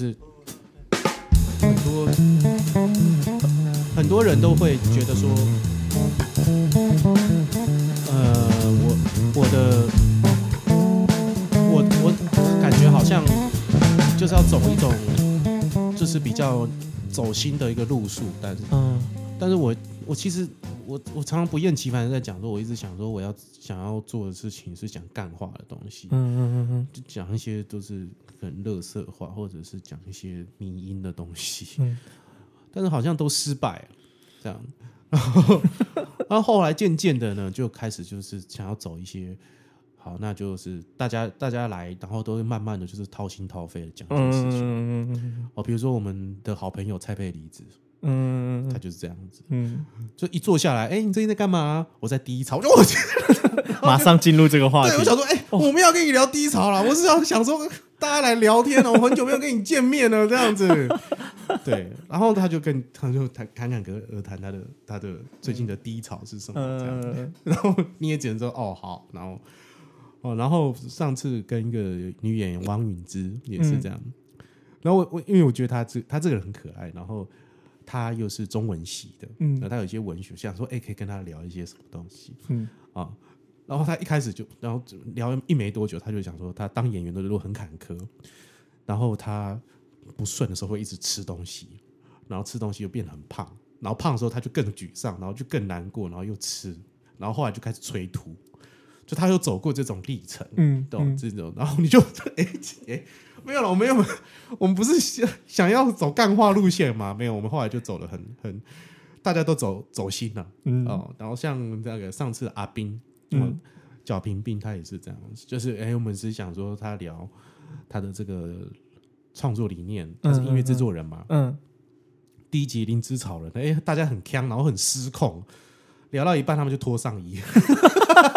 就是很多很多人都会觉得说，呃，我我的我我感觉好像就是要走一种就是比较走心的一个路数，但是嗯。但是我我其实我我常常不厌其烦的在讲说，我一直想说我要想要做的事情是讲干话的东西，嗯嗯嗯嗯就讲一些都是很乐色话，或者是讲一些迷音的东西，嗯 但是好像都失败了，这样。然后，然后后来渐渐的呢，就开始就是想要走一些，好，那就是大家大家来，然后都会慢慢的就是掏心掏肺的讲这件事情。嗯嗯哦，比如说我们的好朋友蔡佩离子，嗯他就是这样子，嗯，就一坐下来，哎、你最近在干嘛、我在低潮，我就我马上进入这个话对，我。想说，哎、我们要跟你聊低潮了。我是要想说，大家来聊天了，我很久没有跟你见面了，这样子。对，然后他就跟他就谈侃侃而谈他的他的最近的低潮是什么这样，嗯然后你也只能说哦好，然后哦，然后上次跟一个女演员王允之也是这样，然后我我因为我觉得他这他这个人很可爱，然后他又是中文系的，嗯。然后他有一些文学，想说哎、可以跟他聊一些什么东西，嗯。啊，然后他一开始就，然后聊一没多久，他就想说，他当演员的路很坎坷，然后他不顺的时候会一直吃东西，然后吃东西又变得很胖，然后胖的时候他就更沮丧，然后就更难过，然后又吃，然后后来就开始催吐，就他又走过这种历程，嗯懂这种，然后你就哎 哎。没有了，我没有，我们不是想想要走干化路线嘛？没有，我们后来就走的很很，大家都走走心了。嗯哦，然后像那个上次阿斌，嗯嗯，脚平病他也是这样子，就是哎、我们是想说他聊他的这个创作理念，他是音乐制作人嘛。嗯第一集灵芝草人，哎、大家很呛，然后很失控，聊到一半他们就脱上衣。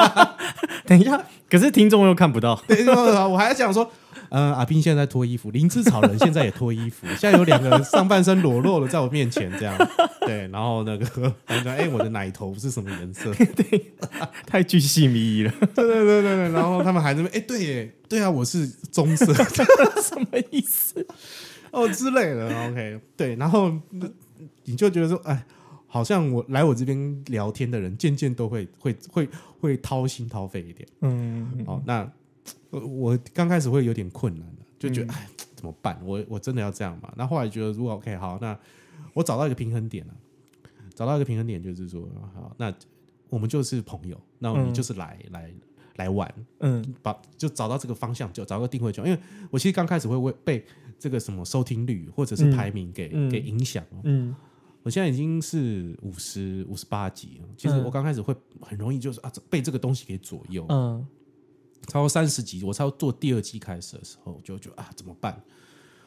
等一下，可是听众又看不到。对，我还讲说。呃，阿斌现在在脱衣服，灵芝草人现在也脱衣服，现在有两个上半身裸露的在我面前，这样。对，然后那个，他说：“哎、我的奶头是什么颜色？” 对太巨细靡遗了，对对对对对，然后他们还在那边，哎、对耶，对啊，我是棕色。什么意思？哦之类的，OK，对，然后那你就觉得说，哎，好像我来我这边聊天的人，渐渐都会会会会掏心掏肺一点，嗯哦，那呃我刚开始会有点困难的，就觉得，哎，怎么办？我我真的要这样嘛？那后来觉得，如果 OK 好，那我找到一个平衡点了、找到一个平衡点，就是说，好，那我们就是朋友，那你嗯就是来、来来玩，嗯把就找到这个方向，就找到个定位就好。因为我其实刚开始会为被这个什么收听率或者是排名给、嗯给影响哦。嗯我现在已经是五十五十八集了，其实嗯我刚开始会很容易就是啊被这个东西给左右。嗯超过三十集，我超做第二季开始的时候，就就啊怎么办？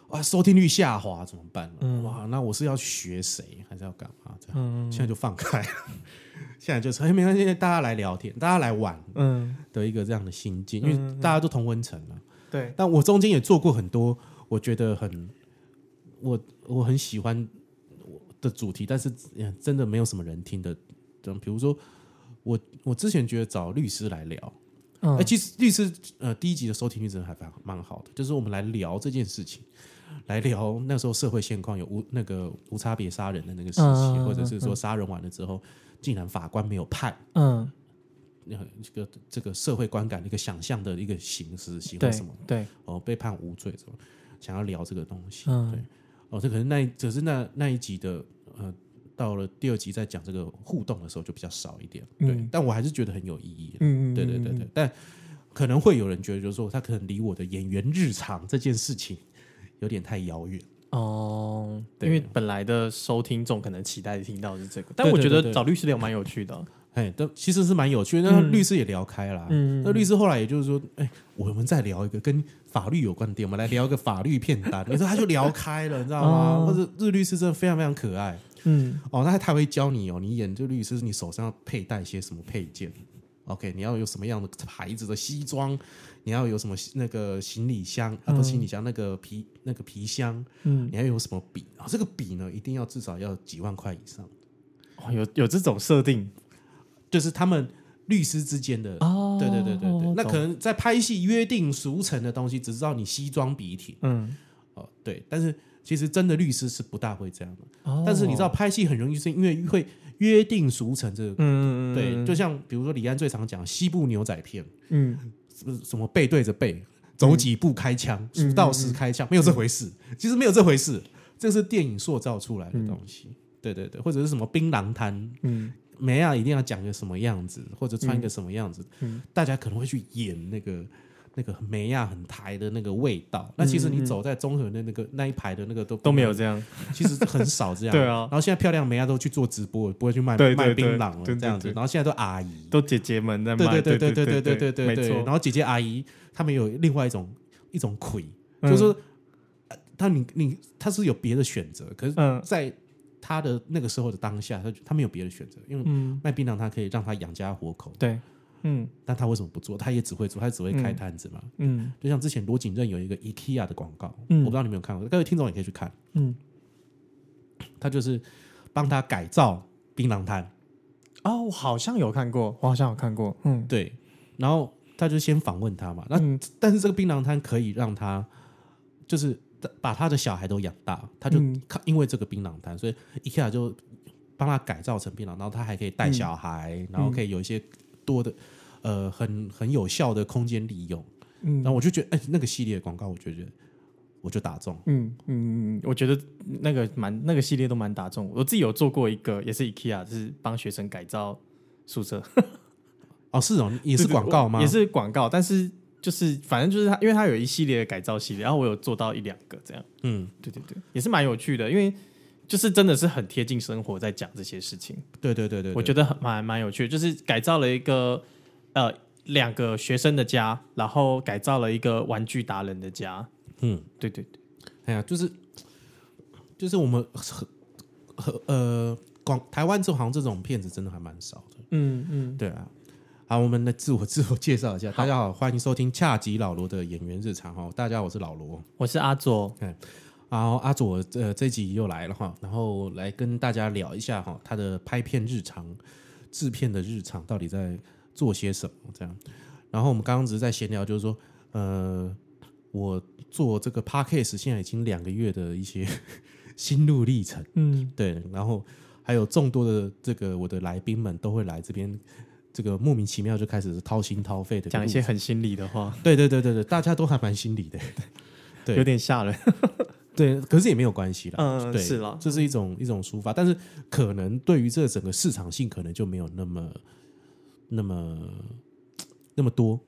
啊，收听率下滑怎么办？嗯哇，那我是要学谁，还是要干嘛？这样、嗯现在就放开了，现在就是哎没关系，大家来聊天，大家来玩嗯，的一个这样的心境，因为大家都同温层了。对，但我中间也做过很多，我觉得很我我很喜欢的主题，但是呃真的没有什么人听的。这样，比如说我我之前觉得找律师来聊，哎、嗯其实律师呃第一集的收听率真的还蛮蛮好的，就是我们来聊这件事情，来聊那时候社会现况有无那个无差别杀人的那个时期，嗯嗯嗯或者是说杀人完了之后，竟然法官没有判。嗯，那这个这个社会观感的一个想象的一个形式行为什么对，哦被判无罪什么，想要聊这个东西，嗯。对。哦，这可能那一只是那那一集的呃，到了第二集在讲这个互动的时候就比较少一点，对，嗯但我还是觉得很有意义，嗯对对对对，但可能会有人觉得，就是说他可能离我的演员日常这件事情有点太遥远。哦，对因为本来的收听众可能期待听到的是这个，但我觉得找律师聊蛮有趣的。哎，都其实是蛮有趣的。那嗯律师也聊开啦，嗯那律师后来也就是说，哎，我们再聊一个跟法律有关的点，我们来聊一个法律片单。你说他就聊开了，你知道吗？哦或者日律师真的非常非常可爱嗯哦，那他还会教你哦，你演这个律师，你手上要佩戴些什么配件？OK，你要有什么样的牌子的西装？你要有什么那个行李箱啊？不行李箱，那个皮那个皮箱，嗯，你要有什么笔啊？这个笔呢，一定要至少要几万块以上，哦有有这种设定就是他们律师之间的。哦对对对对对，那可能在拍戏约定俗成的东西，只知道你西装笔挺，嗯哦，对，但是其实真的律师是不大会这样的。哦。但是你知道，拍戏很容易是因为会约定俗成这个，嗯，嗯，对，就像比如说李安最常讲西部牛仔片，嗯。什么什么背对着背，走几步开枪，嗯数到十开枪，没有这回事，其实没有这回事，这是电影塑造出来的东西。对对对，或者是什么槟榔摊，嗯。梅亚一定要讲个什么样子，或者穿一个什么样子，嗯。大家可能会去演那个那个梅亚很台的那个味道。那其实你走在综合的那个那一排的那个都嗯都没有，这样，其实很少这样。对啊然后现在漂亮梅亚都去做直播，不会去卖卖槟榔了这样子。然后现在都阿姨，都姐姐们在对卖，对对对对对对对对对。没错。然后姐姐阿姨他们有另外一种一种魁，嗯就是他你你他是有别的选择，可是嗯在他的那个时候的当下，他他没有别的选择，因为嗯，卖槟榔他可以让他养家活口，对，嗯。但他为什么不做？他也只会做，他只会开摊子嘛。嗯。就像之前罗景任有一个 IKEA 的广告，嗯。我不知道你有没有看过，各位听众也可以去看，嗯，他就是帮他改造槟榔摊，哦，我好像有看过，我好像有看过，嗯。对，然后他就先访问他嘛，那嗯。但是这个槟榔摊可以让他就是把他的小孩都养大，他就因为这个槟榔摊，所以 IKEA 就帮他改造成槟榔，然后他还可以带小孩，然后可以有一些多的呃很很有效的空间利用。嗯然后我就觉得，哎、那个系列的广告，我觉得我就打中。嗯嗯嗯，我觉得那个蛮那个系列都蛮打中我。自己有做过一个，也是 IKEA，就是帮学生改造宿舍，哦，是哦，也也是广告吗？也是广告，但是就是反正就是它，因为它有一系列的改造系列，然后我有做到一两个这样。嗯，对对对，也是蛮有趣的，因为就是真的是很贴近生活，在讲这些事情，对对对对我觉得很蛮蛮有趣的，就是改造了一个呃两个学生的家，然后改造了一个玩具达人的家。嗯，对对对，哎呀，就是就是我们很很呃广台湾这好像这种片子真的还蛮少的。嗯嗯，对啊，好，我们来自我自我介绍一下，大家好，欢迎收听恰吉老罗的演员日常哈。大家好，我是老罗。我是阿左，然后阿左呃这集又来了哈，然后来跟大家聊一下哈他的拍片日常、制片的日常到底在做些什么这样。然后我们刚刚只是在闲聊，就是说呃我做这个 podcast 现在已经两个月的一些 心路历程，嗯对，然后还有众多的这个我的来宾们都会来这边。这个莫名其妙就开始掏心掏肺的讲一些很心理的话，对对对对对，大家都还蛮心理的，对有点吓人。对，可是也没有关系啦。嗯对，是啦这是一种一种抒发，但是可能对于这整个市场性，可能就没有那么那么那么多，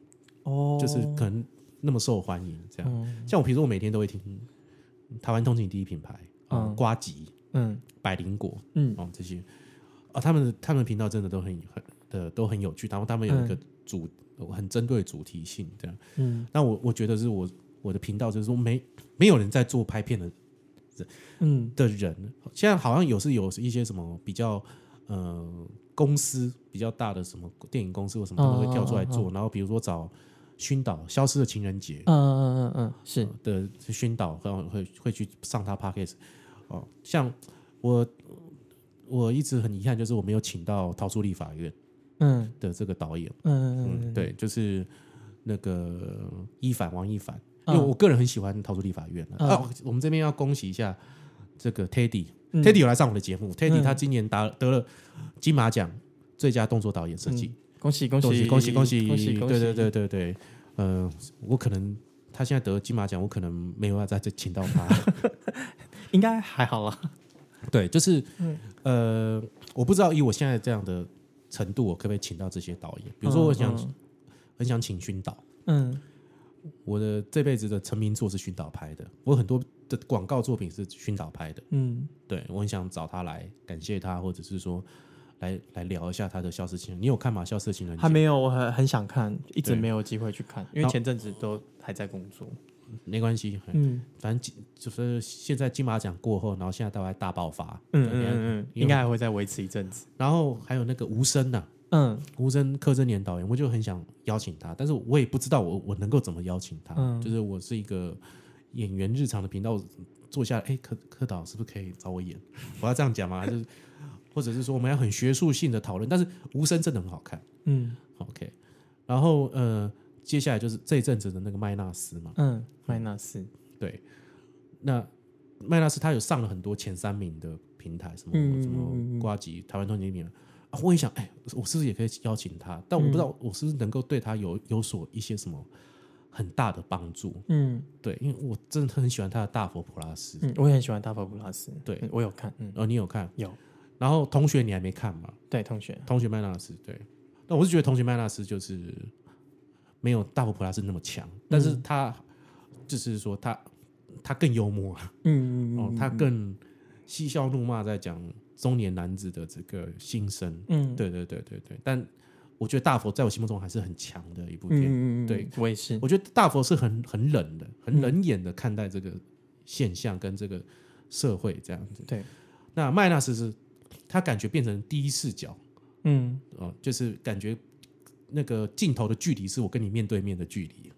哦就是可能那么受欢迎。这样，嗯像我平时我每天都会听台湾通勤第一品牌啊嗯，瓜吉、嗯百灵果嗯哦这些啊，他们的他们的频道真的都很很的都很有趣，然后他们有一个主很针对主题性这样。嗯那我我觉得是我我的频道就是说没没有人在做拍片的嗯的人，现在好像有是有一些什么比较呃公司比较大的什么电影公司或什么，他们会跳出来做，然后比如说找熏导《消失的情人节》嗯嗯嗯嗯，是。的熏导，然后会会去上他 podcast 哦，像我我一直很遗憾，就是我没有请到逃出立法院嗯。的这个导演，嗯嗯，对，就是那个一凡王一凡，嗯。因为我个人很喜欢《逃出立法院》嗯。啊。我们这边要恭喜一下这个 Teddy，Teddy、嗯 Teddy 有来上我的节目，Teddy 嗯他今年得得了金马奖最佳动作导演设计，恭喜恭恭喜喜恭喜恭喜恭喜！恭喜！对对对对对，呃，我可能他现在得了金马奖，我可能没有要再再请到他。应该还好啊。对，就是嗯呃，我不知道以我现在这样的程度，我可不可以请到这些导演？比如说，我想嗯很想请熏导。嗯我的这辈子的成名作是熏导拍的，我很多的广告作品是熏导拍的。嗯对我很想找他来感谢他，或者是说来来聊一下他的《消失情人》。你有看吗？《消失情人节》还没有，我很很想看，一直对没有机会去看，因为前阵子都还在工作。没关系，嗯反正就是现在金马奖过后，然后现在大概大爆发。嗯对嗯嗯嗯，应该还会再维持一阵子。然后还有那个吴声呐、嗯吴声柯震年导演，我就很想邀请他，但是我也不知道我我能够怎么邀请他。嗯就是我是一个演员日常的频道，坐下来，哎，柯柯导是不是可以找我演？我要这样讲吗？还是或者是说我们要很学术性的讨论？但是无声真的很好看嗯，OK。然后呃，接下来就是这一阵子的那个麦纳斯嘛，嗯，麦纳斯。对，那麦纳斯他有上了很多前三名的平台，什么、嗯什么瓜吉、台湾通缉名、啊，我也想，哎、我是不是也可以邀请他？但我不知道我是不是能够对他有有所一些什么很大的帮助。嗯。对，因为我真的很喜欢他的大佛普拉斯。嗯，我也很喜欢大佛普拉斯，对。嗯我有看，嗯，哦，你有看？有，然后同学你还没看吗？对，同学，同学麦纳斯，对，那我是觉得同学麦纳斯就是没有大佛普拉斯那么强，但是他就是说他他更幽默嗯哦，他更嬉笑怒骂在讲中年男子的这个心声，嗯，对对对对对，但我觉得大佛在我心目中还是很强的一部片，嗯嗯嗯，对，我也是，我觉得大佛是很很冷的、很冷眼的看待这个现象跟这个社会这样子，对，那麦纳斯是他感觉变成第一视角。嗯。哦，就是感觉那个镜头的距离是我跟你面对面的距离，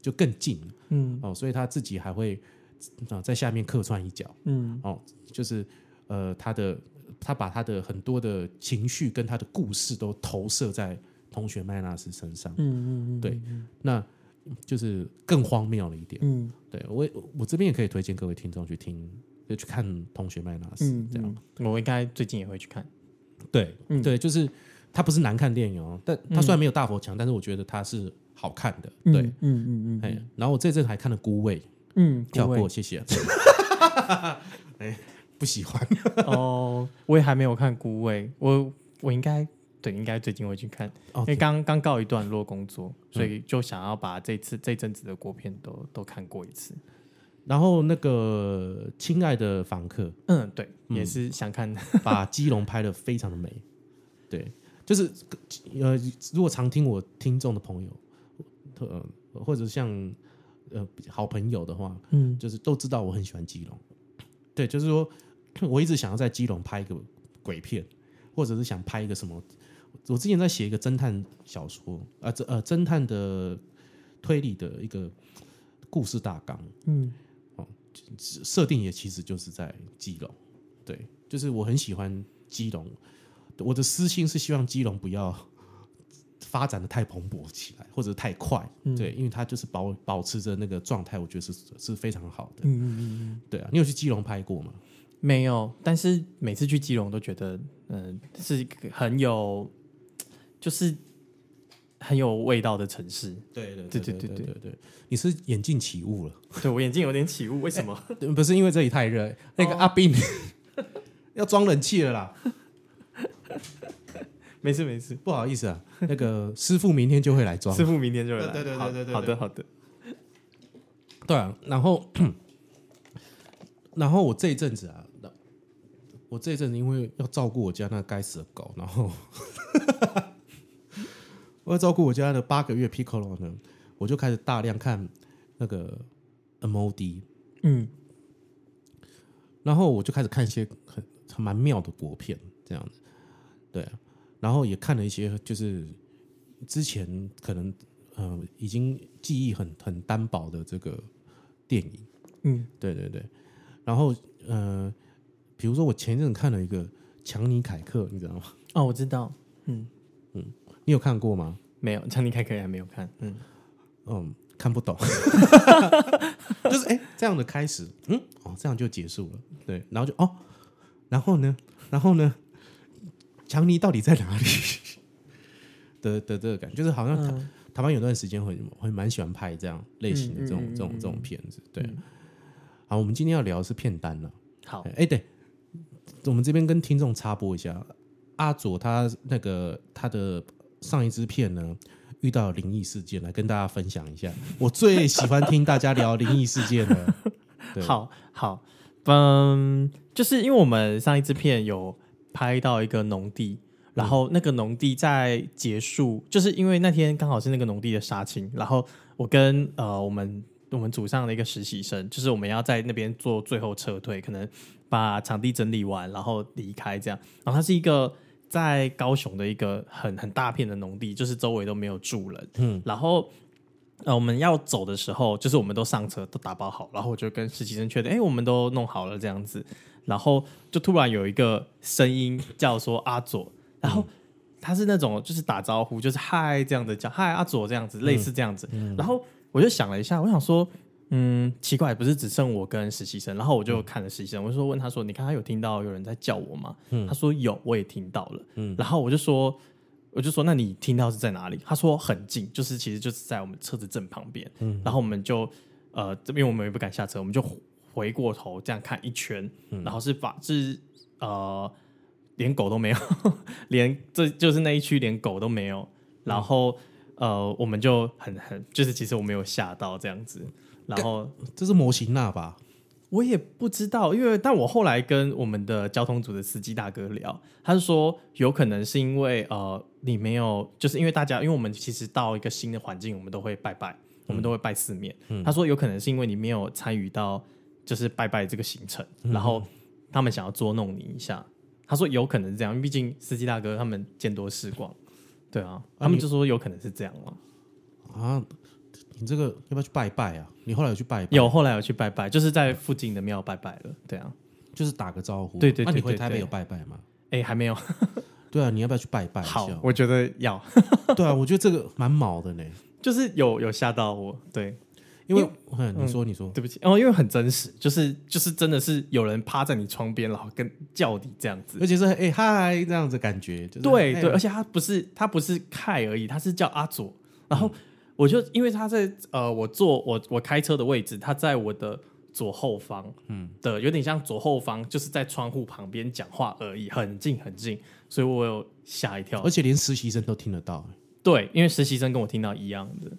就更近嗯。哦，所以他自己还会啊在下面客串一脚嗯。哦，就是呃他的他把他的很多的情绪跟他的故事都投射在同学麦纳斯身上，嗯嗯嗯，对，那就是更荒谬了一点。嗯。对我我这边也可以推荐各位听众去听，就去看同学麦纳斯嗯，这样。嗯，我应该最近也会去看，对，嗯。对，就是它不是难看电影哦，但它虽然没有大佛强，但是我觉得它是好看的。对，嗯嗯嗯哎、然后我这阵还看了《孤味》，嗯，跳过，谢谢。哎，不喜欢。哦，我也还没有看《孤味》，我我应该对，应该最近会去看，哦因为刚刚告一段落工作，所以就想要把这次这阵子的国片都都看过一次。然后那个《亲爱的房客嗯，对，也是想看。》把基隆拍的非常的美，对，就是呃，如果常听我听众的朋友，呃，或者像呃好朋友的话，嗯就是都知道我很喜欢基隆。对，就是说 我一直想要在基隆拍一个鬼片，或者是想拍一个什么。我之前在写一个侦探小说，啊，这呃侦探的推理的一个故事大纲，嗯设定也其实就是在基隆。对，就是我很喜欢基隆，我的私心是希望基隆不要发展的太蓬勃起来，或者太快。对，因为它就是保保持着那个状态，我觉得是是非常好的。嗯嗯嗯，对啊，你有去基隆拍过吗？没有，但是每次去基隆都觉得，嗯、是一个很有，就是很有味道的城市。对对对对对对对你是眼镜起雾了，对我眼镜有点起雾，为什么？不是因为这里太热，那个阿斌 要装冷气了啦，没事没事，不好意思啊，那个师傅明天就会来装。师傅明天就会来。对对对好对对对好的好的。对啊，然后 然后我这一阵子啊，我这一阵子因为要照顾我家那该死的狗，然后 我要照顾我家的八个月 Piccolo 呢，我就开始大量看那个 MOD，嗯。然后我就开始看一些很很蛮妙的国片，这样子，对啊，然后也看了一些就是之前可能呃已经记忆很很单薄的这个电影，嗯。对对对，然后呃，比如说我前一阵看了一个强尼凯克，你知道吗？哦，我知道。嗯嗯你有看过吗？没有，强尼凯克还没有看。嗯嗯，看不懂，就是哎、这样的开始，嗯，哦，这样就结束了，对，然后就哦，然后呢，然后呢，强尼到底在哪里？的的这个感觉，就是好像台、嗯台湾有段时间会会蛮喜欢拍这样类型的这种、嗯嗯嗯这种这种嗯片子，对。好，我们今天要聊的是片单了。好，哎、对，我们这边跟听众插播一下，阿佐他那个他的上一支片呢，遇到灵异事件，来跟大家分享一下。我最喜欢听大家聊灵异事件了。对，好好，嗯，就是因为我们上一支片有拍到一个农地，然后那个农地在结束，就是因为那天刚好是那个农地的杀青，然后我跟呃我们我们组上的一个实习生，就是我们要在那边做最后撤退，可能把场地整理完，然后离开这样。然后它是一个在高雄的一个很很大片的农地，就是周围都没有住人，嗯，然后。呃，我们要走的时候，就是我们都上车，都打包好，然后我就跟实习生确认，哎，我们都弄好了这样子，然后就突然有一个声音叫说阿左，然后他是那种就是打招呼，就是嗨这样子叫嗨阿左这样子，类似这样子，然后我就想了一下，我想说嗯，奇怪，不是只剩我跟实习生，然后我就看了实习生，我就说问他说，你看他有听到有人在叫我吗？他说有，我也听到了。嗯，然后我就说，我就说，那你听到是在哪里？他说很近，就是其实就是在我们车子正旁边。嗯，然后我们就呃这边我们也不敢下车，我们就回过头这样看一圈，然后是把是呃连狗都没有，连这就是那一区连狗都没有，然后呃我们就很很就是其实我没有吓到这样子。然后这是模型那吧？我也不知道，因为但我后来跟我们的交通组的司机大哥聊，他是说有可能是因为呃你没有，就是因为大家，因为我们其实到一个新的环境，我们都会拜拜，我们都会拜四面。他说有可能是因为你没有参与到就是拜拜这个行程，然后他们想要捉弄你一下。他说有可能是这样，因为毕竟司机大哥他们见多识广，对啊，他们就说有可能是这样嘛啊。你这个要不要去拜拜啊？你后来有去拜拜？有，后来有去拜拜，就是在附近的庙拜拜了。对啊，就是打个招呼。对对对，那你回台北有拜拜吗？哎，还没有。对啊，你要不要去拜拜？好，我觉得要。对啊，我觉得这个蛮毛的呢，就是有有吓到我。对，因为你说你说对不起哦，因为很真实，就是就是真的是有人趴在你窗边，然后跟叫你这样子，而且是哎嗨这样子感觉。就对对，而且他不是他不是凯而已，他是叫阿佐，然后。我就因为他在呃，我坐我我开车的位置，他在我的左后方，嗯的有点像左后方，就是在窗户旁边讲话而已，很近很近，所以我有吓一跳，而且连实习生都听得到。对，因为实习生跟我听到一样的。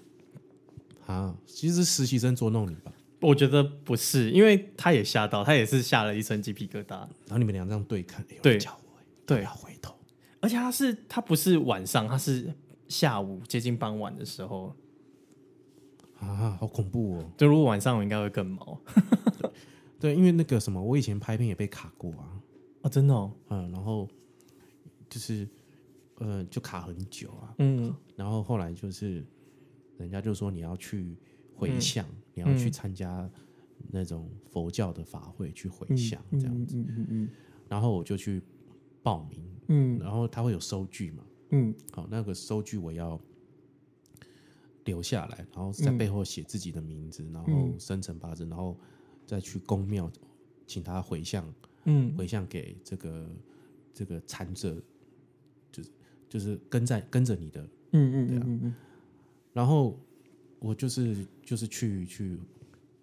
啊，其实实习生捉弄你吧？我觉得不是，因为他也吓到，他也是吓了一身鸡皮疙瘩。然后你们俩这样对看，对，叫我，对，要回头，而且他是他不是晚上，他是下午接近傍晚的时候。啊，好恐怖哦！就如果晚上，我应该会更毛。对，因为那个什么，我以前拍片也被卡过啊。啊，真的哦。嗯，然后就是呃，就卡很久啊。嗯。然后后来就是，人家就说你要去回向，你要去参加那种佛教的法会去回向这样子。嗯嗯嗯。然后我就去报名。嗯。然后他会有收据嘛？嗯。好，那个收据我要。留下来，然后在背后写自己的名字，然后生辰八字，然后再去宫庙请他回向，嗯，回向给这个这个参者，就是就是跟在跟着你的，嗯嗯对啊，然后我就是就是去去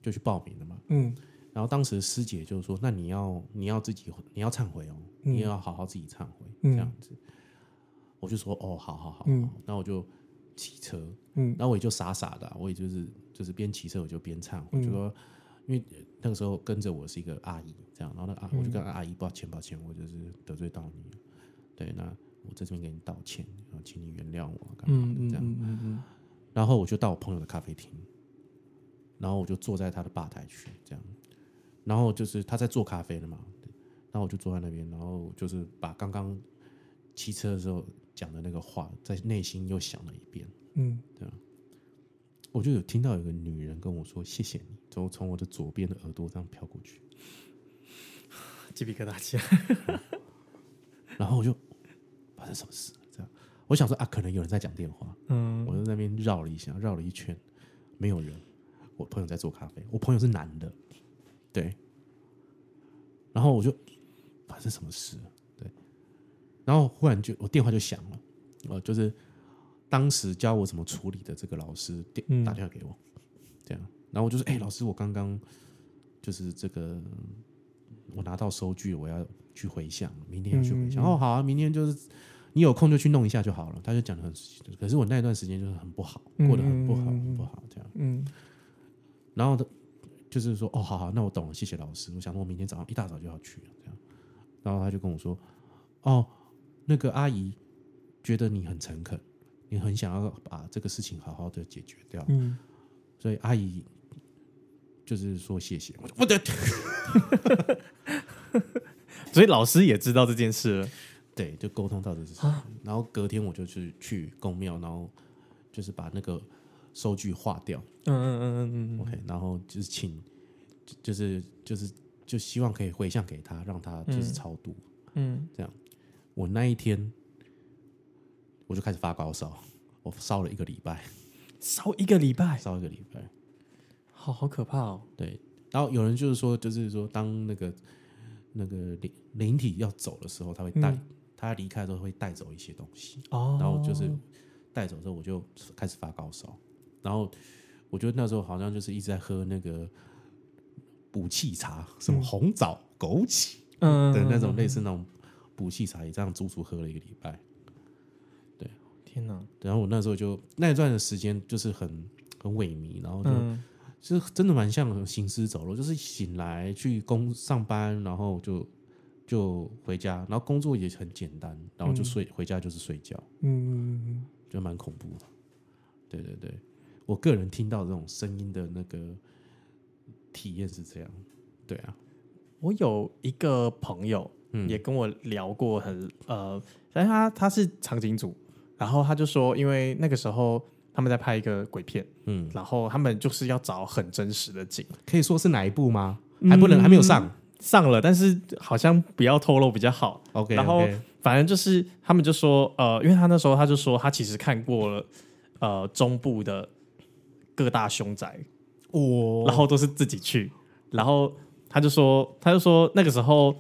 就去报名了嘛，嗯，然后当时师姐就说：“那你要你要自己你要忏悔哦，你也要好好自己忏悔这样子。”我就说：“哦，好好好，那我就。”骑车，嗯，然后我也就傻傻的，我也就是就是边骑车我就边唱，我就说，因为那个时候跟着我是一个阿姨，这样，然后那阿我就跟阿姨抱歉抱歉，我就是得罪到你，对，那我在这边给你道歉，然后请你原谅我，干嘛的这样，然后我就到我朋友的咖啡厅，然后我就坐在他的吧台去，这样，然后就是他在做咖啡的嘛，然后我就坐在那边，然后就是把刚刚骑车的时候。讲的那个话，在内心又想了一遍，嗯，对吧？我就有听到有个女人跟我说：“谢谢你。”从从我的左边的耳朵这样飘过去，鸡皮疙瘩起来。然后我就发生什么事？这样，我想说啊，可能有人在讲电话。嗯，我在那边绕了一下，绕了一圈，没有人。我朋友在做咖啡，我朋友是男的，对。然后我就发生什么事？对然后忽然就我电话就响了，呃，就是当时教我怎么处理的这个老师电打电话给我，这样，然后我就说：“哎，老师，我刚刚就是这个，我拿到收据，我要去回想，明天要去回想。哦，好啊，明天就是你有空就去弄一下就好了。”他就讲的很，可是我那段时间就是很不好，过得很不好，很不好，这样。嗯。然后他就是说：“哦，好好，那我懂了，谢谢老师。我想说我明天早上一大早就要去了，这样。”然后他就跟我说：“哦。”那个阿姨觉得你很诚恳，你很想要把这个事情好好的解决掉，嗯，所以阿姨就是说谢谢 我，我的，所以老师也知道这件事了，对，就沟通到这事情，然后隔天我就去去公庙，然后就是把那个收据划掉，嗯嗯嗯嗯，OK，然后就是请，就是就是就希望可以回向给他，让他就是超度，嗯，这样。我那一天，我就开始发高烧，我烧了一个礼拜，烧一个礼拜，烧一个礼拜，好好可怕哦。对，然后有人就是说，就是说，当那个那个灵灵体要走的时候，他会带、嗯他离开的时候会带走一些东西，哦，然后就是带走之后，我就开始发高烧，然后我觉得那时候好像就是一直在喝那个补气茶，什么红枣、枸杞嗯的那种类似那种补气茶，也这样足足喝了一个礼拜。对。天哪，然后我那时候就那一段的时间就是很很萎靡，然后就、嗯。就是真的蛮像行尸走肉，就是醒来去工上班，然后就就回家，然后工作也很简单，然后就睡、回家就是睡觉，嗯，就蛮恐怖的。对对对，我个人听到这种声音的那个体验是这样。对啊，我有一个朋友，嗯也跟我聊过很呃，但是他他是场景组，然后他就说，因为那个时候他们在拍一个鬼片，嗯，然后他们就是要找很真实的景，可以说是哪一部吗？还不能，还没有上。上了，但是好像不要透露比较好。OK，然后反正就是他们就说，呃，因为他那时候他就说他其实看过了，呃，中部的各大凶宅，哦。然后都是自己去，然后他就说，他就说那个时候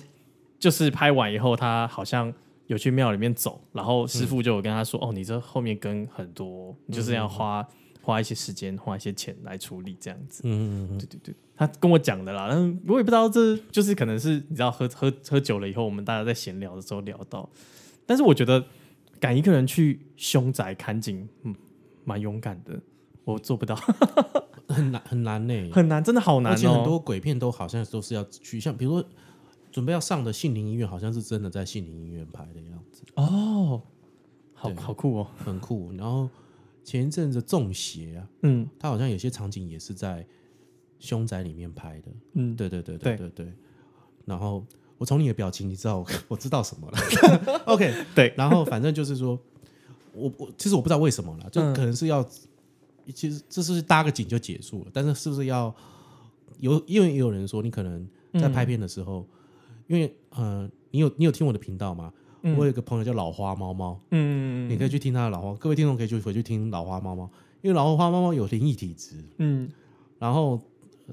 就是拍完以后，他好像有去庙里面走，然后师傅就有跟他说，哦，你这后面跟很多，你就是要花、花一些时间，花一些钱来处理这样子。嗯嗯嗯。对对对，他跟我讲的啦，但是我也不知道这就是可能是你知道喝喝喝酒了以后，我们大家在闲聊的时候聊到，但是我觉得敢一个人去凶宅看景，嗯，蛮勇敢的，我做不到，很难很难呢、很难，真的好难而且很哦。多鬼片都好像都是要去，像比如说准备要上的杏林医院，好像是真的在杏林医院拍的样子，哦，好好酷哦，很酷。然后前一阵子中邪啊，嗯。他好像有些场景也是在凶宅里面拍的。嗯，对对对对对对。对。然后我从你的表情，你知道我 我知道什么了。OK，对，然后反正就是说，我我其实我不知道为什么了，就嗯。可能是要，其实这是搭个景就结束了，但是是不是要有？因为也有人说，你可能在拍片的时候，因为呃，你有你有听我的频道吗？嗯。我有一个朋友叫老花猫猫，嗯。你可以去听他的老花，各位听众可以去回去听老花猫猫，因为老花猫猫有灵异体质，嗯。然后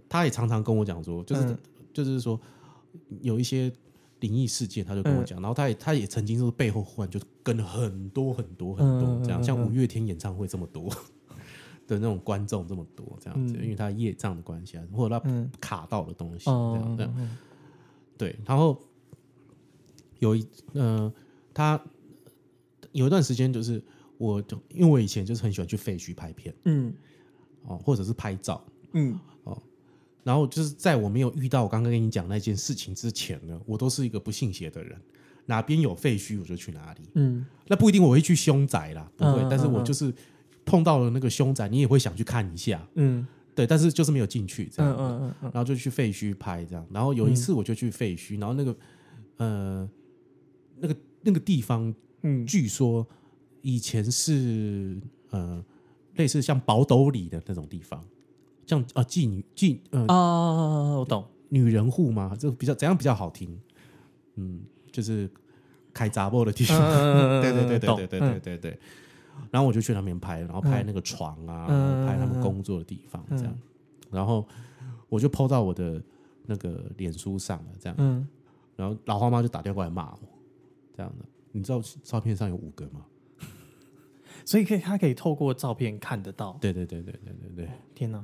他也常常跟我讲说，就是、嗯。就是说有一些灵异事件，他就跟我讲，然后他也他也曾经就是背后忽然就跟了很多很多很多这样，嗯嗯嗯。像五月天演唱会这么多 的那种观众这么多这样子，嗯。因为他业障的关系啊，或者他嗯卡到的东西这哦样这样，对，然后有一呃，他有一段时间就是我就因为我以前就是很喜欢去废墟拍片嗯。哦，或者是拍照。嗯然后就是在我没有遇到我刚刚跟你讲那件事情之前呢，我都是一个不信邪的人，哪边有废墟我就去哪里。嗯。那不一定我会去凶宅啦，不会，但是我嗯。就是碰到了那个凶宅，你也会想去看一下，嗯。对，但是就是没有进去这样。嗯，嗯嗯嗯。然后就去废墟拍这样。然后有一次我就去废墟，然后那个呃那个那个地方嗯。据说以前是呃类似像宝斗里的那种地方，像啊妓女妓呃啊，我懂，女人户嘛？这比较怎样比较好听？嗯，就是开杂货的地方。嗯 对对对对懂对对对对对。然后我就去那边拍，然后拍那个床啊，拍他们工作的地方这样。然后我就 PO 到我的那个脸书上了，这样。嗯然后老花妈就打电话过来骂我，这样的。你知道照片上有五个吗？所以可以，他可以透过照片看得到。对对对对对对对。天哪，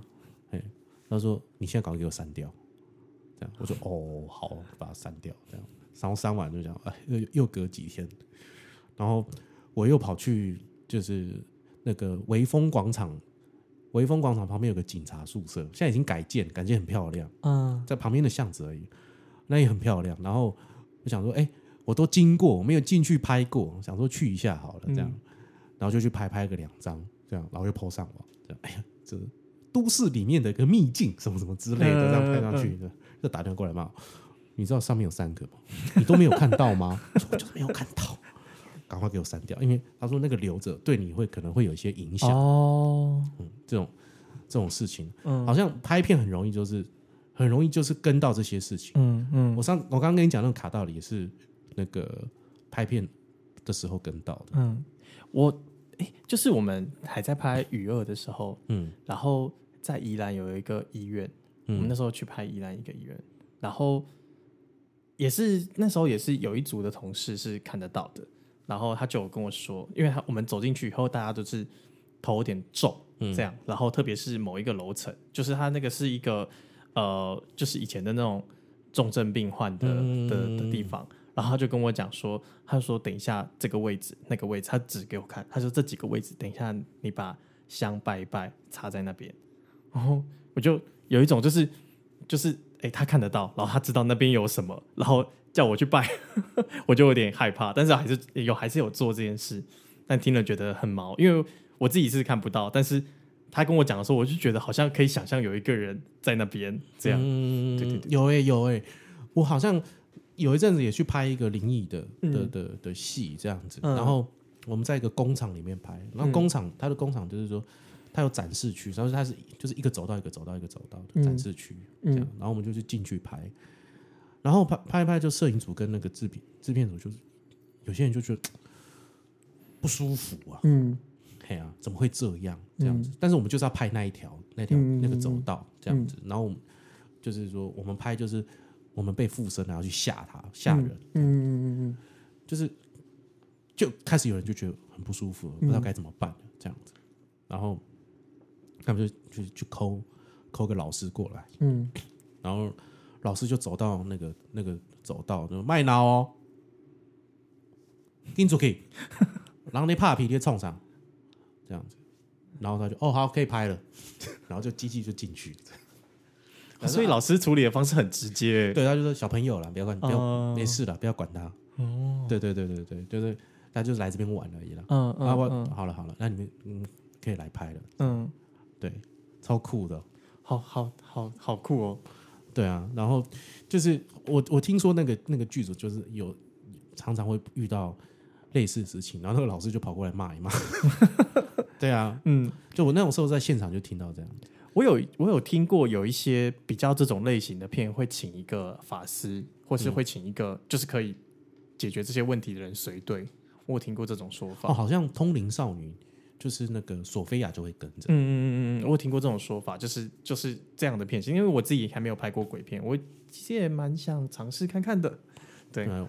他说：“你现在赶快给我删掉。”这样，我说：“哦，好，把它删掉。”这样，然后删完就讲：“哎，又又隔几天，然后我又跑去就是那个维丰广场，维丰广场旁边有个警察宿舍，现在已经改建，感觉很漂亮，嗯在旁边的巷子而已，那也很漂亮。然后我想说：“哎，我都经过，我没有进去拍过，想说去一下好了。”这样，然后就去拍拍个两张，这样，然后又 po 上网，这样，哎呀，这。都市里面的一个秘境，什么什么之类的，这样拍上去，就打电话过来骂我。你知道上面有三个吗？你都没有看到吗？我就是没有看到，赶快给我删掉，因为他说那个留着对你会可能会有一些影响。哦，嗯，这种这种事情，嗯好像拍片很容易，就是很容易就是跟到这些事情。嗯嗯我上我刚刚跟你讲那个卡道理也是那个拍片的时候跟到的。嗯，我哎，就是我们还在拍《雨二》的时候，嗯然后在宜兰有一个医院，嗯我们那时候去拍宜兰一个医院，然后也是那时候也是有一组的同事是看得到的，然后他就有跟我说，因为他我们走进去以后，大家都是头有点重嗯这样，然后特别是某一个楼层，就是他那个是一个呃，就是以前的那种重症病患的、嗯的的地方。然后他就跟我讲说，他说等一下这个位置那个位置，他指给我看，他说这几个位置，等一下你把香拜一拜插在那边。然后我就有一种就是就是哎，他看得到，然后他知道那边有什么，然后叫我去拜，我就有点害怕，但是还是有还是有做这件事，但听了觉得很毛，因为我自己是看不到，但是他跟我讲的时候，我就觉得好像可以想象有一个人在那边这样，嗯，对对对。有诶、有诶、我好像有一阵子也去拍一个灵异的的嗯。的的戏这样子，嗯。然后我们在一个工厂里面拍，然后工厂、他的工厂就是说它有展示区，然后它是就是一个走道一个走道一个走道的嗯展示区、这样，然后我们就去进去拍，然后拍拍一拍，就摄影组跟那个制片制片组就是有些人就觉得不舒服啊，嗯嘿啊，怎么会这样这样子？但是我们就是要拍那一条那条、嗯那个走道这样子，然后我们就是说我们拍就是我们被附身，然后去吓他吓人，嗯嗯嗯就是就开始有人就觉得很不舒服了，不知道该怎么办这样子，然后他们就就去抠抠个老师过来，嗯。然后老师就走到那个那个走道，就卖脑哦，跟出去，然后那怕皮你冲上，这样子，然后他就哦好可以拍了，然后就机器就进去，嗯，所以老师处理的方式很直接，对，他就说小朋友啦，不要管，不要、哦。没事了，不要管他，哦，对对对对对，就是他就是来这边玩而已啦。嗯啊，我嗯嗯。好了好了，那你们嗯可以来拍了，嗯，对，超酷的，好好好好酷哦，对啊，然后就是我我听说那个那个剧组就是有常常会遇到类似的事情，然后那个老师就跑过来骂一骂，对啊，嗯。就我那种时候在现场就听到这样，我有我有听过有一些比较这种类型的片，会请一个法师，或是会请一个就是可以解决这些问题的人随队。我有听过这种说法。哦，好像通灵少女就是那个索菲亚就会跟着，嗯嗯嗯嗯，我有听过这种说法，就是就是这样的片型。因为我自己还没有拍过鬼片，我其实也蛮想尝试看看的。对，嗯，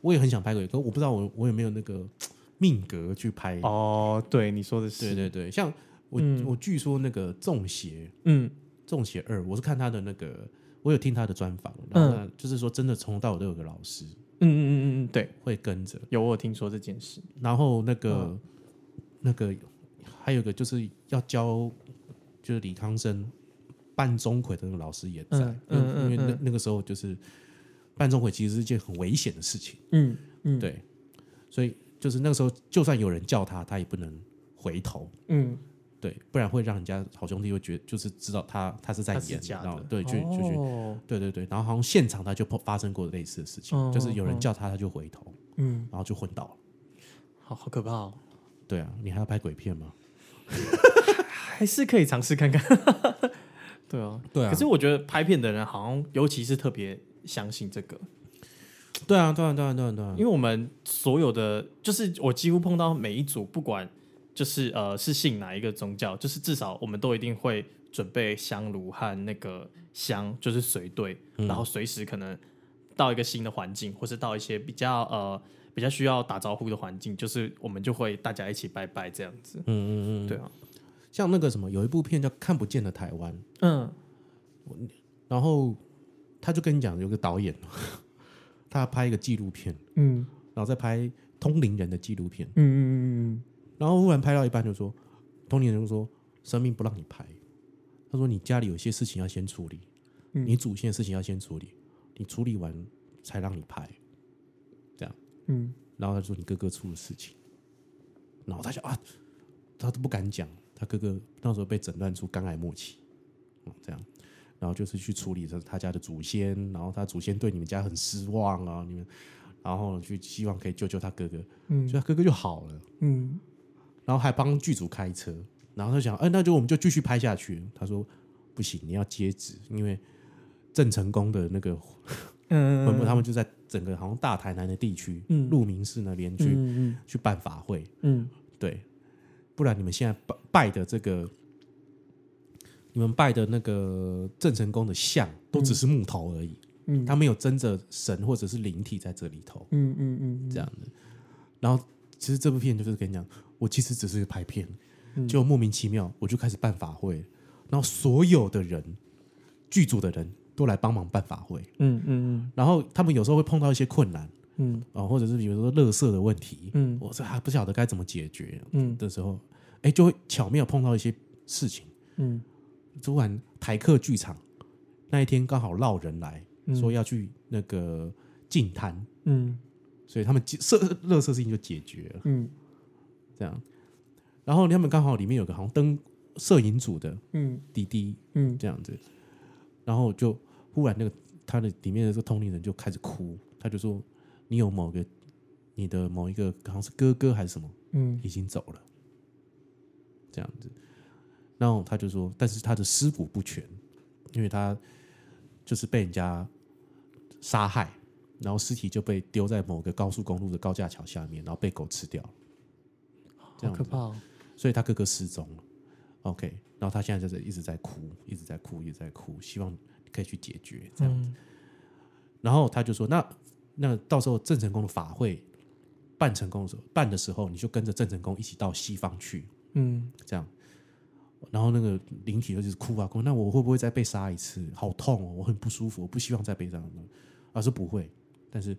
我也很想拍鬼，可我不知道我我有没有那个 命格去拍，哦，对，你说的是，对对对，像我、嗯我据说那个中邪。嗯中邪二，我是看他的那个，我有听他的专访，然后嗯，就是说真的从头到尾都有个老师嗯嗯嗯嗯，对，会跟着，有我有听说这件事。然后那个、嗯那个还有一个就是要教，就是李康生扮钟馗的那个老师也在，嗯嗯因为因为那嗯。那个时候就是扮钟馗其实是一件很危险的事情，嗯嗯，，对，所以就是那个时候就算有人叫他，他也不能回头。嗯，对，不然会让人家好兄弟会觉得，就是知道他他是在演，然后对，就就去哦对对对，然后好像现场他就发生过类似的事情，嗯就是有人嗯。叫他，他就回头，嗯，然后就昏倒了。好好可怕哦。对啊，你还要拍鬼片吗？还是可以尝试看看。对啊，对啊。可是我觉得拍片的人好像，尤其是特别相信这个，对啊，对啊，对啊，对啊，对啊。因为我们所有的，就是我几乎碰到每一组，不管就是呃是信哪一个宗教，就是至少我们都一定会准备香炉和那个香，就是随队，然后随时可能到一个新的环境，或是到一些比较呃比较需要打招呼的环境，就是我们就会大家一起拜拜这样子。嗯嗯嗯，对啊，像那个什么，有一部片叫《看不见的台湾》，嗯。然后他就跟你讲，有个导演，他拍一个纪录片，嗯。然后再拍通灵人的纪录片，嗯嗯嗯嗯然后忽然拍到一半就说，通灵人就说生命不让你拍，他说你家里有些事情要先处理，嗯。你祖先的事情要先处理，你处理完才让你拍，嗯。然后他就说你哥哥出了事情，然后他就啊，他都不敢讲，他哥哥那时候被诊断出肝癌末期，嗯，这样，然后就是去处理他他家的祖先，然后他祖先对你们家很失望啊，你们，然后去希望可以救救他哥哥，嗯。所以他哥哥就好了，嗯。然后还帮剧组开车，然后他想，哎、那就我们就继续拍下去。他说不行，你要接旨，因为郑成功的那个嗯魂魄，他们就在整个好像大台南的地区，嗯。鹿鸣寺那边去、嗯去办法会，嗯。对，不然你们现在拜拜的这个你们拜的那个郑成功的像都只是木头而已，嗯。他没有真的神或者是灵体在这里头，嗯嗯嗯这样的。然后其实这部片就是跟你讲，我其实只是拍片，嗯。就莫名其妙我就开始办法会，然后所有的人剧组的人都来帮忙办法会，嗯嗯然后他们有时候会碰到一些困难嗯。啊，或者是比如说垃圾的问题，嗯。我这还不晓得该怎么解决。嗯。的时候，哎，就会巧妙碰到一些事情。嗯。突然台客剧场那一天刚好闹人来嗯。说要去那个净滩，嗯。所以他们解设乐色事情就解决了，嗯。这样。然后他们刚好里面有个好像灯摄影组的嗯。滴滴嗯。这样子，然后就忽然那个他的里面的这个通灵人就开始哭，他就说：“你有某个你的某一个好像是哥哥还是什么嗯已经走了，这样子。”然后他就说：“但是他的尸骨不全，因为他就是被人家杀害，然后尸体就被丢在某个高速公路的高架桥下面，然后被狗吃掉了。这样子好可怕哦。所以他哥哥失踪了。OK，然后他现在在这里一直在哭，一直在哭，一直在哭，希望可以去解决这样。嗯然后他就说：“那那到时候郑成功的法会办成功的时候，办的时候，你就跟着郑成功一起到西方去，嗯这样。”然后那个灵体就是哭啊哭，那我会不会再被杀一次？好痛哦，我很不舒服，我不希望再被这样的。而是不会，但是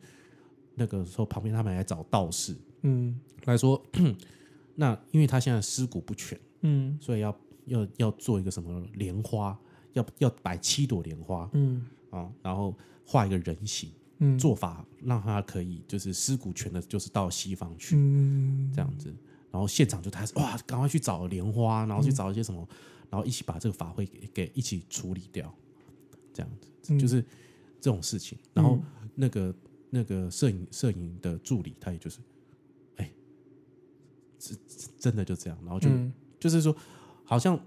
那个时候旁边他们还来找道士嗯来说，那因为他现在尸骨不全。嗯所以要要要做一个什么莲花，要要摆七朵莲花嗯。啊，然后画一个人形，嗯。做法让他可以就是尸骨全的，就是到西方去嗯。这样子，然后现场就开始哇，赶快去找莲花，然后去嗯找一些什么，然后一起把这个法会给给一起处理掉，这样子。嗯。就是这种事情。然后那个那个摄影摄影的助理，他也就是，哎，是是真的就这样，然后就。嗯。就是说，好像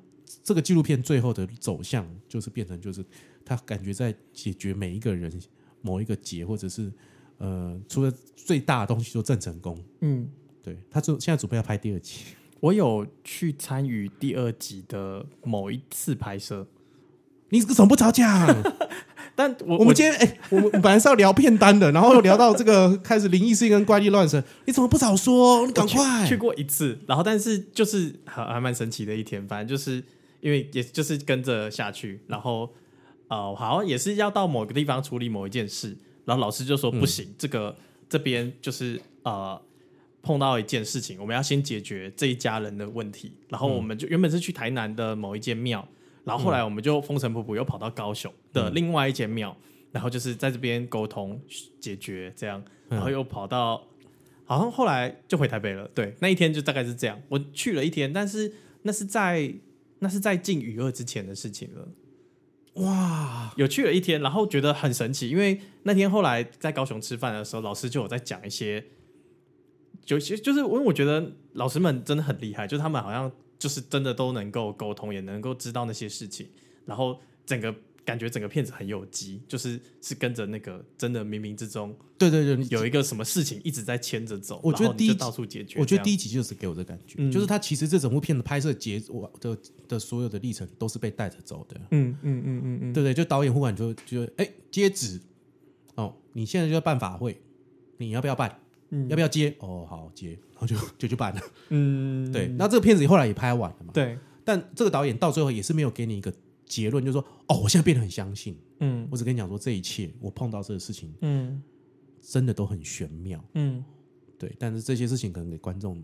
这个纪录片最后的走向就是变成，就是他感觉在解决每一个人某一个结，或者是呃，除了最大的东西，就郑成功。嗯，对他就现在准备要拍第二集，我有去参与第二集的某一次拍摄，你怎么不早讲？但我我们今天哎、我们本来是要聊片单的，然后又聊到这个开始灵异事件跟怪力乱神，你怎么不早说？你赶快去过一次，然后但是就是还还蛮神奇的一天，反正就是因为也就是跟着下去，然后呃，好像也是要到某个地方处理某一件事，然后老师就说不行，这个这边就是呃碰到一件事情，我们要先解决这一家人的问题，然后我们就原本是去台南的某一间庙，然后后来我们就风尘仆仆又跑到高雄的另外一间庙，然后就是在这边沟通解决这样，然后又跑到。好像后来就回台北了。对，那一天就大概是这样。我去了一天，但是那是在那是在进雨二之前的事情了。哇！有去了一天，然后觉得很神奇，因为那天后来在高雄吃饭的时候，老师就有在讲一些，就其实就是因为我觉得老师们真的很厉害，就是他们好像就是真的都能够沟通，也能够知道那些事情，然后整个感觉整个片子很有机，就是是跟着那个真的冥冥之中对对对，有一个什么事情一直在牵着走，我觉得第一集到处解决。我觉得第一一集就是给我的感觉，嗯就是他其实这整部片的拍摄节我的的所有的历程都是被带着走的。嗯嗯嗯嗯嗯，对不对？就导演忽然就就哎接旨哦，你现在就要办法会，你要不要办？嗯要不要接？哦，好接，然 后就就去办了。嗯对，那这个片子后来也拍完了嘛？对，但这个导演到最后也是没有给你一个结论，就是说哦，我现在变得很相信。嗯我只跟你讲说，这一切我碰到这个事情嗯真的都很玄妙。嗯对，但是这些事情可能给观众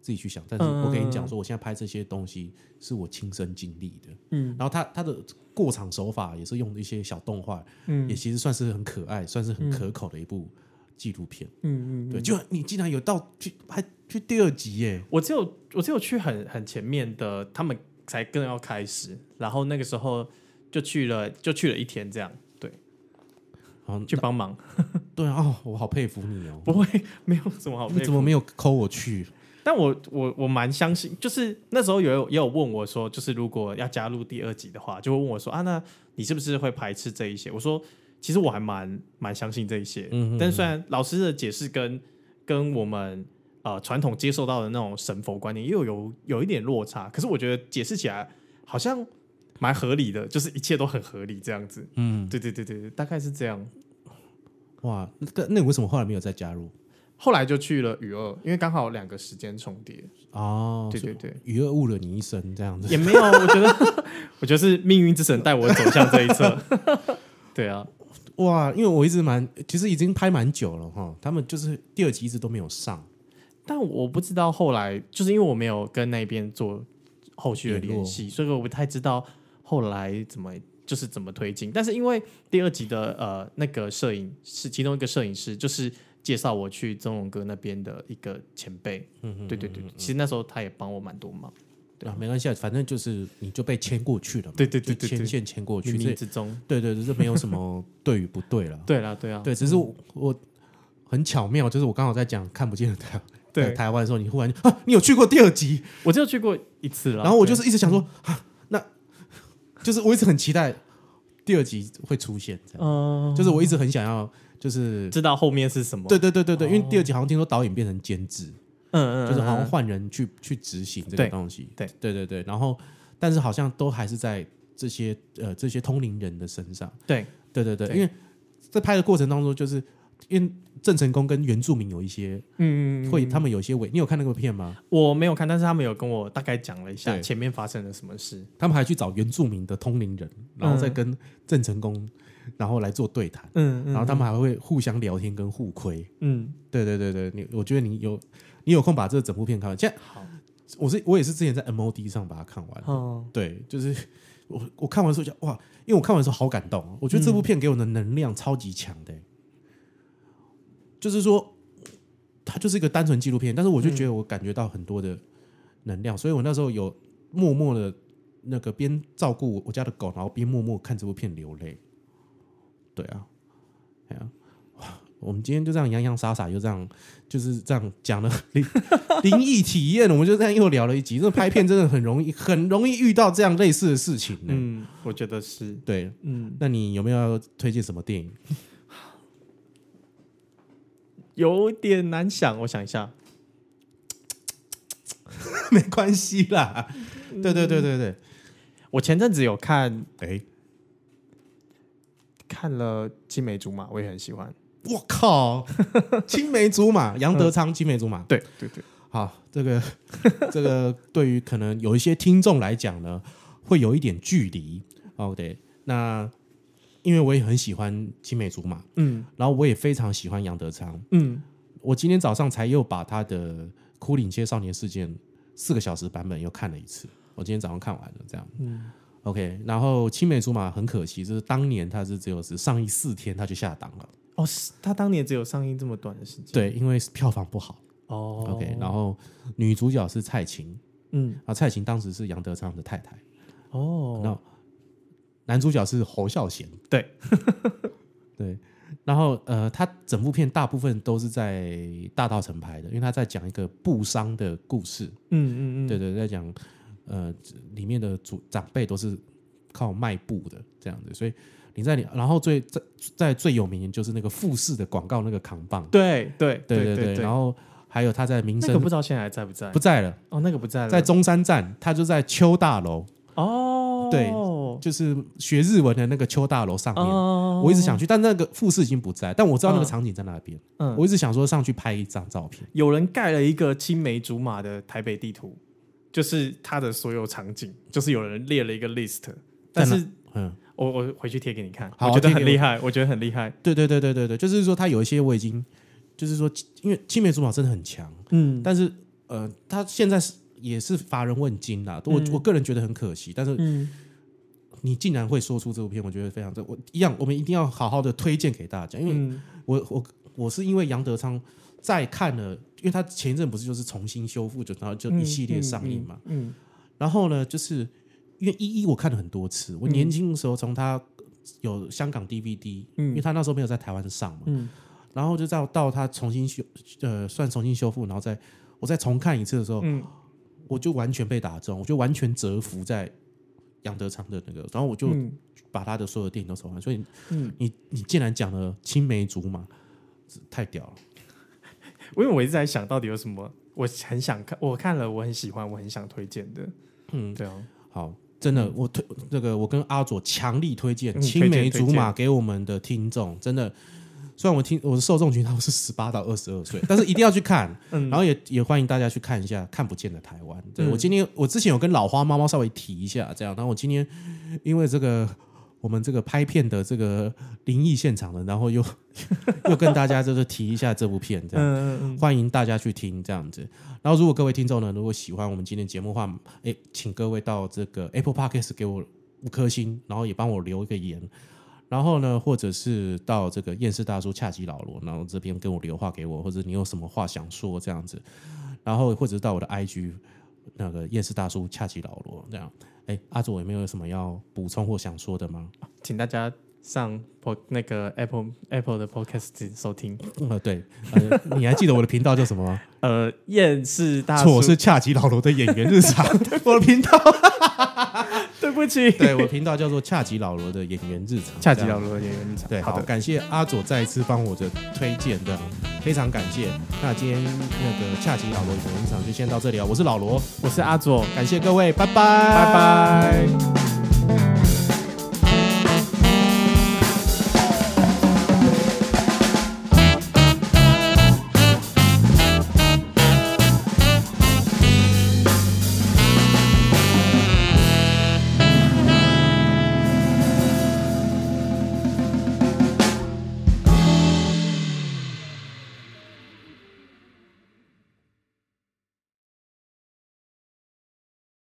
自己去想。但是嗯我跟你讲说，我现在拍这些东西是我亲身经历的。嗯然后他他的过场手法也是用的一些小动画，嗯也其实算是很可爱，算是很可口的一部纪录片。嗯嗯，对，就你竟然有到去拍去第二集耶！我只有我只有去很很前面的，他们才更要开始，然后那个时候就去了，就去了一天这样，对，好，去帮忙，对啊，哦，我好佩服你哦！不会没有什么好佩服。你怎么没有扣我去？但我我我蛮相信，就是那时候有也有问我说，就是如果要加入第二集的话，就会问我说啊，那你是不是会排斥这一些？我说其实我还蛮蛮相信这一些，嗯哼但是虽然老师的解释跟跟我们呃传统接受到的那种神佛观念又有有一点落差，可是我觉得解释起来好像蛮合理的，就是一切都很合理这样子。嗯，对对对对对，大概是这样。哇，那个那你为什么后来没有再加入？后来就去了雨二，因为刚好两个时间重叠。哦，对对对，雨二误了你一生这样子。也没有，我觉得，我觉得是命运之神带我走向这一侧。对啊，哇，因为我一直蛮，其实已经拍蛮久了哈，他们就是第二集一直都没有上。但我不知道后来，就是因为我没有跟那边做后续的联系，所以我不太知道后来怎么就是怎么推进。但是因为第二集的呃那个摄影是其中一个摄影师，就是介绍我去曾荣哥那边的一个前辈。嗯嗯，对对对，对其实那时候他也帮我蛮多忙。对啊，没关系，啊，反正就是你就被牵过去了嘛。对对对就对对牵线牵过去，冥这冥之中，对对对，这没有什么对与不对了。对啦对啊，对，只是我我很巧妙，就是我刚好在讲看不见的台对。台湾的时候，你忽然就啊，你有去过第二集，我只有去过一次了。然后我就是一直想说啊，那就是我一直很期待第二集会出现，这样，嗯，就是我一直很想要，就是知道后面是什么。对对对对对，因为哦第二集好像听说导演变成监制，嗯，嗯嗯，就是好像嗯。换人去去执行这对个东西，对。对对对，然后但是好像都还是在这些呃这些通灵人的身上，对。对对对，对。因为在拍的过程当中，就是因为郑成功跟原住民有一些嗯，会，他们有一些违，你有看那个片吗？我没有看，但是他们有跟我大概讲了一下对。前面发生了什么事。他们还去找原住民的通灵人，然后再嗯跟郑成功，然后来做对谈，嗯，然后他们还会互相聊天跟互亏。嗯，对对对对，你我觉得你有你有空把这整部片看完。现在好，我是我也是之前在 MOD 上把它看完，哦，对，就是我我看完的时候就哇，因为我看完的时候好感动哦，我觉得这部片给我的能量超级强的欸、就是说它就是一个单纯纪录片，但是我就觉得我感觉到很多的能量，所以我那时候有默默的那个边照顾我家的狗，然后边默默看这部片流泪。对啊，哎呀、哇，我们今天就这样洋洋洒洒，就这样就是这样讲了灵灵异体验，我们就这样又聊了一集。这拍片真的很容易，很容易遇到这样类似的事情呢。嗯，我觉得是，对，嗯，那你有没有要推荐什么电影？有点难想，我想一下，没关系啦。对对对对对，我前阵子有看哎、看了《青梅竹马》，我也很喜欢。我靠，青梅竹马，杨德昌，青梅竹马。对对对，好，这个 这个对于可能有一些听众来讲呢，会有一点距离。哦，对，那因为我也很喜欢青梅竹马，嗯然后我也非常喜欢杨德昌。嗯，我今天早上才又把他的《枯岭街少年事件》四个小时版本又看了一次。我今天早上看完了，这样。嗯 OK，然后青梅竹马很可惜，就是当年它是只有是上映四天，它就下档了。哦，是他当年只有上映这么短的时间。对，因为票房不好。哦 OK，然后女主角是蔡琴，嗯，啊，蔡琴当时是杨德昌的太太，哦，那男主角是侯孝贤。对。对，然后呃，他整部片大部分都是在大道城拍的，因为他在讲一个布商的故事。嗯嗯嗯，对对，在讲呃里面的主长辈都是靠卖布的这样子，所以你在你，然后最在在最有名就是那个富士的广告那个扛棒，对对对对对，然后还有他在民生那个不知道现在还在不在。不？在了，哦，那个不在了，在中山站，他就在邱大楼，哦，对就是学日文的那个邱大楼上面。哦，我一直想去，但那个富士已经不在，但我知道那个嗯场景在那边。嗯，我一直想说上去拍一张照片。有人盖了一个青梅竹马的台北地图，就是它的所有场景，就是有人列了一个 list，但是嗯，我我回去贴给你看，我觉得很厉害，我觉得很厉害，对对对对对对，就是说他有一些我已经，就是说，因为青梅竹马真的很强，嗯，但是呃，他现在是也是乏人问津啦。我、嗯我个人觉得很可惜，但是嗯你竟然会说出这部片，我觉得非常这我一样，我们一定要好好的推荐给大家，因为嗯。我我我是因为杨德昌再看了，因为他前一阵不是就是重新修复，就然后就一系列上映嘛，嗯，然后呢，就是因为一一我看了很多次，我年轻的时候从他有香港 DVD，、嗯。因为他那时候没有在台湾上嘛，嗯。然后就到到他重新修呃算重新修复，然后再我再重看一次的时候，嗯。我就完全被打中，我就完全折服在杨德昌的那个，然后我就嗯。把他的所有电影都收完，所以嗯，你你竟然讲了青梅竹马，太屌了。因为我一直在想到底有什么我很想看，我看了我很喜欢，我很想推荐的，嗯，对啊，好，真的，我推这个，我跟阿佐强力推荐嗯青梅竹马给我们的听众，真的。虽然我听我的受众群他们是十八到二十二岁，但是一定要去看，嗯然后也也欢迎大家去看一下《看不见的台湾》对。嗯我今天我之前有跟老花猫猫稍微提一下，这样，然后我今天因为这个我们这个拍片的这个灵异现场的，然后又 又跟大家就是提一下这部片，这样。欢迎大家去听这样子。然后，如果各位听众呢，如果喜欢我们今天节目的话，哎，请各位到这个 Apple Podcast 给我五颗星，然后也帮我留一个言。然后呢，或者是到这个厌世大叔恰吉老罗，然后这边跟我留话给我，或者你有什么话想说这样子。然后或者是到我的 IG 那个厌世大叔恰吉老罗这样。哎，阿佐有没有什么要补充或想说的吗？请大家上 po 那个 Apple Apple 的 Podcast 收听。呃，对，呃，你还记得我的频道叫什么吗？呃，厌世大叔，错，是恰吉老罗的演员日常，我的频道。对不起，对我频道叫做恰吉老罗的演员日常，恰吉老罗的演员日常。对，好，感谢阿佐再一次帮我的推荐的，非常感谢。那今天那个恰吉老罗演员日常就先到这里啊，我是老罗，我是阿佐，感谢各位，拜拜，拜拜。